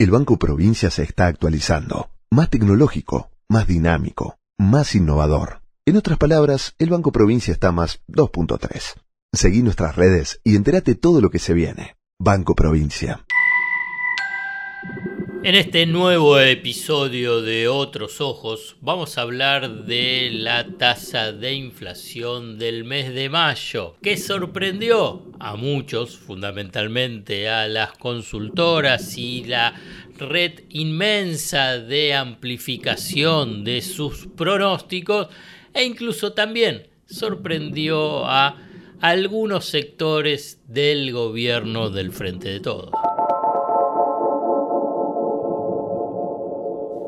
El Banco Provincia se está actualizando, más tecnológico, más dinámico, más innovador. En otras palabras, el Banco Provincia está más 2.3. Seguí nuestras redes y entérate todo lo que se viene. Banco Provincia. En este nuevo episodio de Otros Ojos vamos a hablar de la tasa de inflación del mes de mayo, que sorprendió a muchos, fundamentalmente a las consultoras y la red inmensa de amplificación de sus pronósticos e incluso también sorprendió a algunos sectores del gobierno del Frente de Todos.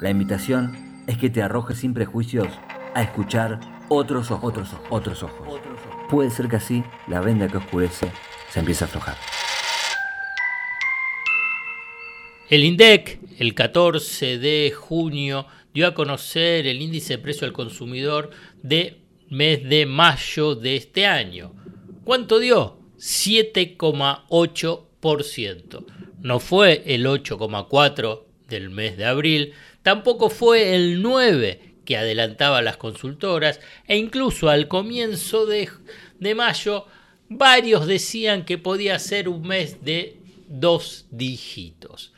La invitación es que te arrojes sin prejuicios a escuchar otros ojos, otros ojos, otros ojos. Puede ser que así la venda que oscurece se empiece a aflojar. El INDEC, el 14 de junio, dio a conocer el índice de precio al consumidor de mes de mayo de este año. ¿Cuánto dio? 7,8%. No fue el 8,4% del mes de abril, Tampoco fue el 9 que adelantaba las consultoras e incluso al comienzo de, de mayo varios decían que podía ser un mes de dos dígitos.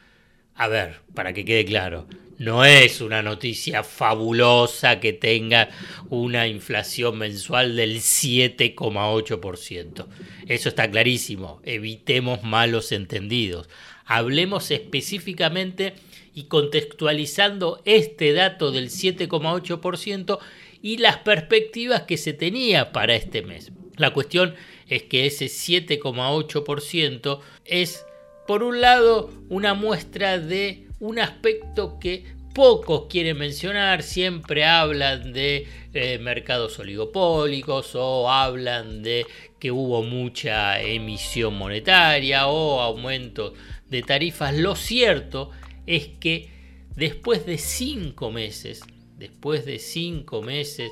A ver, para que quede claro, no es una noticia fabulosa que tenga una inflación mensual del 7,8%. Eso está clarísimo. Evitemos malos entendidos. Hablemos específicamente y contextualizando este dato del 7,8% y las perspectivas que se tenía para este mes. La cuestión es que ese 7,8% es, por un lado, una muestra de un aspecto que pocos quieren mencionar, siempre hablan de eh, mercados oligopólicos o hablan de que hubo mucha emisión monetaria o aumento de tarifas. Lo cierto es que después de cinco meses, después de cinco meses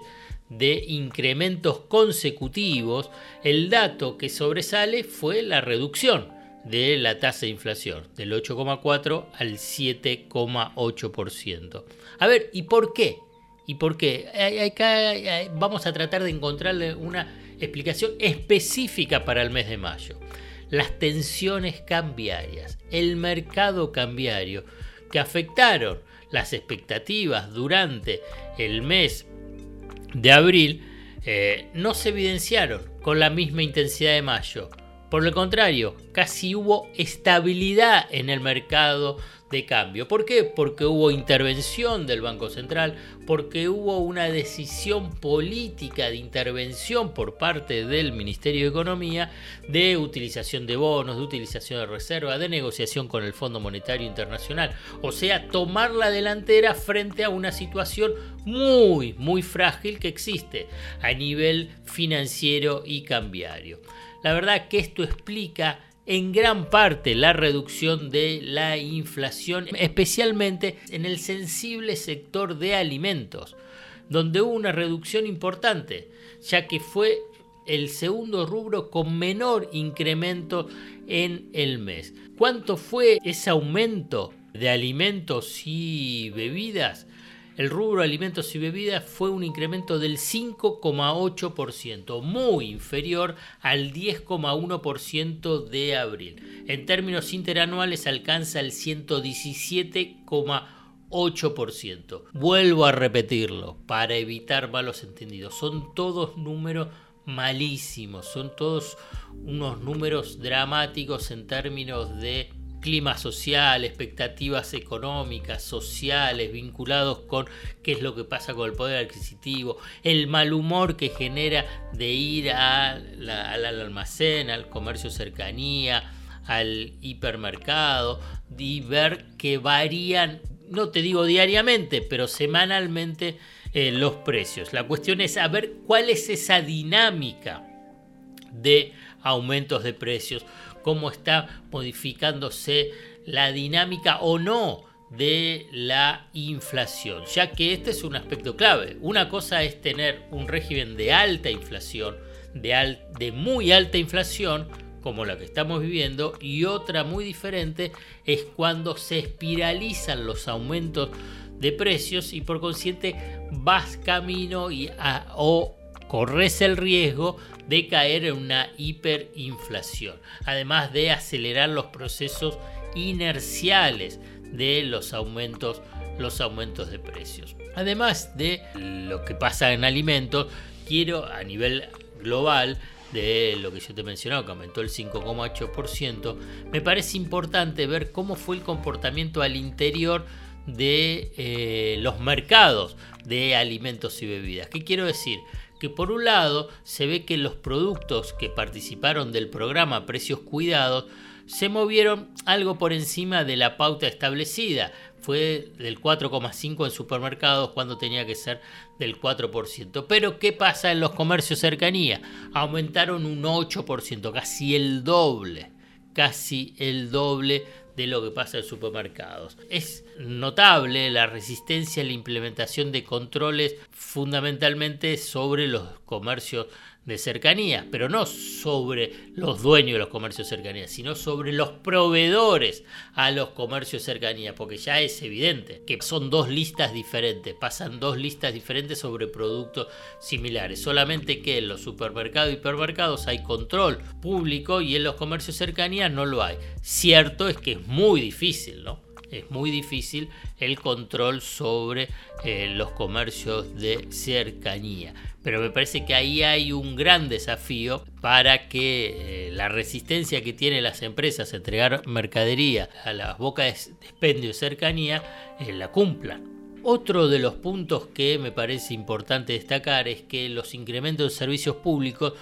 de incrementos consecutivos, el dato que sobresale fue la reducción de la tasa de inflación, del 8,4 al 7,8%. A ver, ¿y por qué? ¿Y por qué? Acá vamos a tratar de encontrarle una explicación específica para el mes de mayo. Las tensiones cambiarias, el mercado cambiario, que afectaron las expectativas durante el mes de abril eh, no se evidenciaron con la misma intensidad de mayo. Por el contrario, casi hubo estabilidad en el mercado de cambio. ¿Por qué? Porque hubo intervención del Banco Central, porque hubo una decisión política de intervención por parte del Ministerio de Economía de utilización de bonos, de utilización de reserva, de negociación con el Fondo Monetario Internacional. O sea, tomar la delantera frente a una situación muy, muy frágil que existe a nivel financiero y cambiario. La verdad que esto explica en gran parte la reducción de la inflación, especialmente en el sensible sector de alimentos, donde hubo una reducción importante, ya que fue el segundo rubro con menor incremento en el mes. ¿Cuánto fue ese aumento de alimentos y bebidas? El rubro alimentos y bebidas fue un incremento del 5,8%, muy inferior al 10,1% de abril. En términos interanuales alcanza el 117,8%. Vuelvo a repetirlo para evitar malos entendidos. Son todos números malísimos, son todos unos números dramáticos en términos de clima social, expectativas económicas, sociales, vinculados con qué es lo que pasa con el poder adquisitivo, el mal humor que genera de ir al almacén, al comercio cercanía, al hipermercado y ver que varían, no te digo diariamente, pero semanalmente eh, los precios. La cuestión es saber cuál es esa dinámica de aumentos de precios, cómo está modificándose la dinámica o no de la inflación, ya que este es un aspecto clave. Una cosa es tener un régimen de alta inflación, de, muy alta inflación, como la que estamos viviendo, y otra muy diferente es cuando se espiralizan los aumentos de precios y por consiguiente vas camino y o corres el riesgo de caer en una hiperinflación, además de acelerar los procesos inerciales de los aumentos, los aumentos de precios. Además de lo que pasa en alimentos, quiero a nivel global de lo que yo te he mencionado, que aumentó el 5,8%, me parece importante ver cómo fue el comportamiento al interior de eh, los mercados de alimentos y bebidas. ¿Qué quiero decir? Que por un lado se ve que los productos que participaron del programa Precios Cuidados se movieron algo por encima de la pauta establecida. Fue del 4,5 en supermercados cuando tenía que ser del 4%. Pero ¿qué pasa en los comercios cercanía? Aumentaron un 8%, casi el doble. Casi el doble de lo que pasa en supermercados. Es notable la resistencia a la implementación de controles fundamentalmente sobre los comercios de cercanía, pero no sobre los dueños de los comercios de cercanía, sino sobre los proveedores a los comercios de cercanía, porque ya es evidente que son dos listas diferentes, pasan dos listas diferentes sobre productos similares, solamente que en los supermercados y hipermercados hay control público y en los comercios de cercanía no lo hay. Cierto es que es muy difícil, ¿no? Es muy difícil el control sobre eh, los comercios de cercanía. Pero me parece que ahí hay un gran desafío para que eh, la resistencia que tienen las empresas a entregar mercadería a las bocas de expendio de cercanía eh, la cumplan. Otro de los puntos que me parece importante destacar es que los incrementos de servicios públicos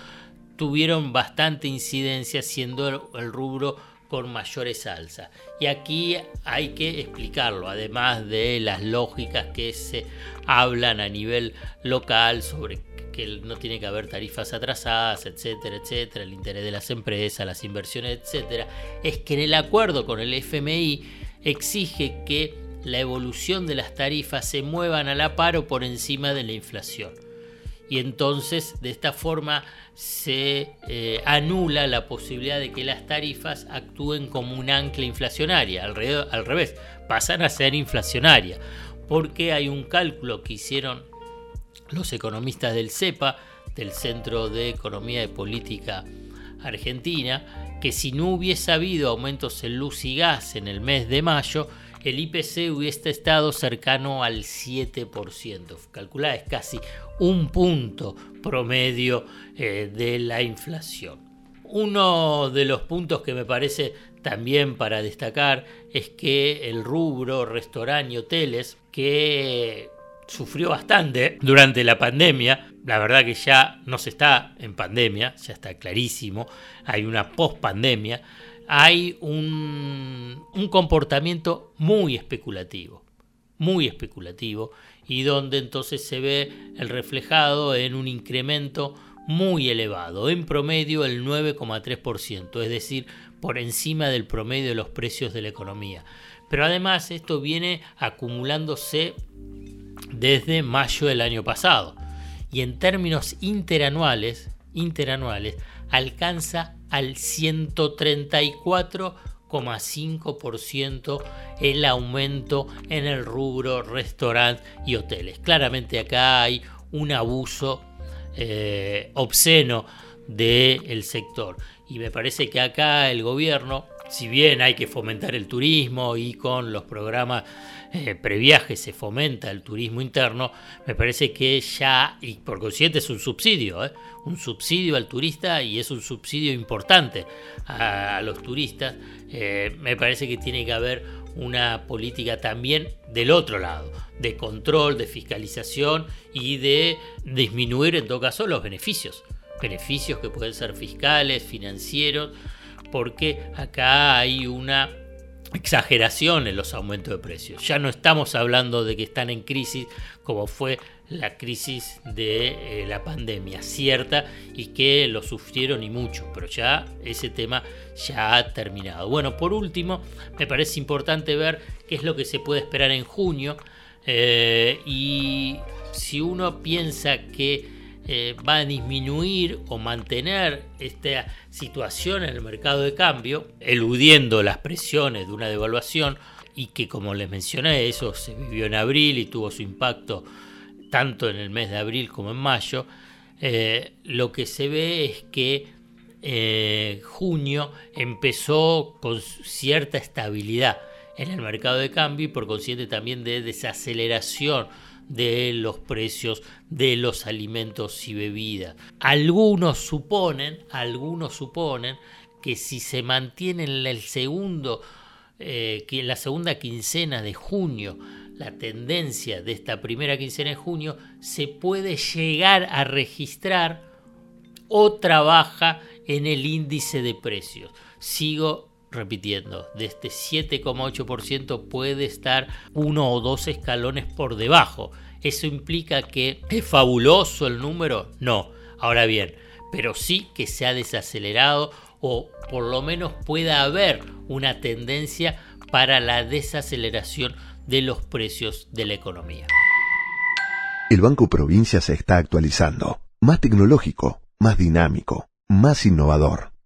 tuvieron bastante incidencia siendo el rubro con mayores alzas. Y aquí hay que explicarlo, además de las lógicas que se hablan a nivel local sobre que no tiene que haber tarifas atrasadas, etcétera, etcétera, el interés de las empresas, las inversiones, etcétera, es que en el acuerdo con el FMI exige que la evolución de las tarifas se muevan a la par o por encima de la inflación. Y entonces de esta forma se eh, anula la posibilidad de que las tarifas actúen como un ancla inflacionaria, al, al revés, pasan a ser inflacionarias, porque hay un cálculo que hicieron los economistas del CEPA, del Centro de Economía y Política Argentina, que si no hubiese habido aumentos en luz y gas en el mes de mayo, el IPC hubiese estado cercano al 7%. Calculada es casi un punto promedio eh, de la inflación. Uno de los puntos que me parece también para destacar es que el rubro restaurante y hoteles, que sufrió bastante durante la pandemia. La verdad que ya no se está en pandemia, ya está clarísimo. Hay una post-pandemia. Hay un, un comportamiento muy especulativo, muy especulativo, y donde entonces se ve el reflejado en un incremento muy elevado, en promedio el 9,3%, es decir, por encima del promedio de los precios de la economía. Pero además esto viene acumulándose desde mayo del año pasado y en términos interanuales, interanuales alcanza al 134,5% el aumento en el rubro restaurante y hoteles. Claramente acá hay un abuso eh, obsceno del sector y me parece que acá el gobierno, si bien hay que fomentar el turismo y con los programas eh, previaje se fomenta el turismo interno, me parece que ya, y por consiguiente es un subsidio, ¿eh? un subsidio al turista y es un subsidio importante a, los turistas, eh, me parece que tiene que haber una política también del otro lado, de control, de fiscalización y de disminuir en todo caso los beneficios, beneficios que pueden ser fiscales, financieros, porque acá hay una exageración en los aumentos de precios. Ya no estamos hablando de que están en crisis como fue la crisis de eh, la pandemia, cierta, y que lo sufrieron y mucho, pero ya ese tema ya ha terminado. Bueno, por último, me parece importante ver qué es lo que se puede esperar en junio eh, y si uno piensa que eh, va a disminuir o mantener esta situación en el mercado de cambio, eludiendo las presiones de una devaluación y que como les mencioné, eso se vivió en abril y tuvo su impacto tanto en el mes de abril como en mayo, eh, lo que se ve es que eh, junio empezó con cierta estabilidad en el mercado de cambio y por consiguiente también de desaceleración de los precios de los alimentos y bebidas. Algunos suponen, algunos suponen que si se mantiene en el segundo, eh, en la segunda quincena de junio, la tendencia de esta primera quincena de junio, se puede llegar a registrar otra baja en el índice de precios. Sigo repitiendo, de este 7,8% puede estar uno o dos escalones por debajo. ¿Eso implica que es fabuloso el número? No. Ahora bien, pero sí que se ha desacelerado o por lo menos pueda haber una tendencia para la desaceleración de los precios de la economía. El Banco Provincia se está actualizando, más tecnológico, más dinámico, más innovador.